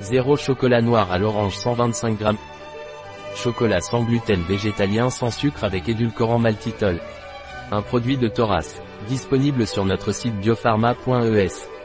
0 chocolat noir à l'orange 125 g. Chocolat sans gluten végétalien sans sucre avec édulcorant maltitol. Un produit de Thoras. Disponible sur notre site biopharma.es.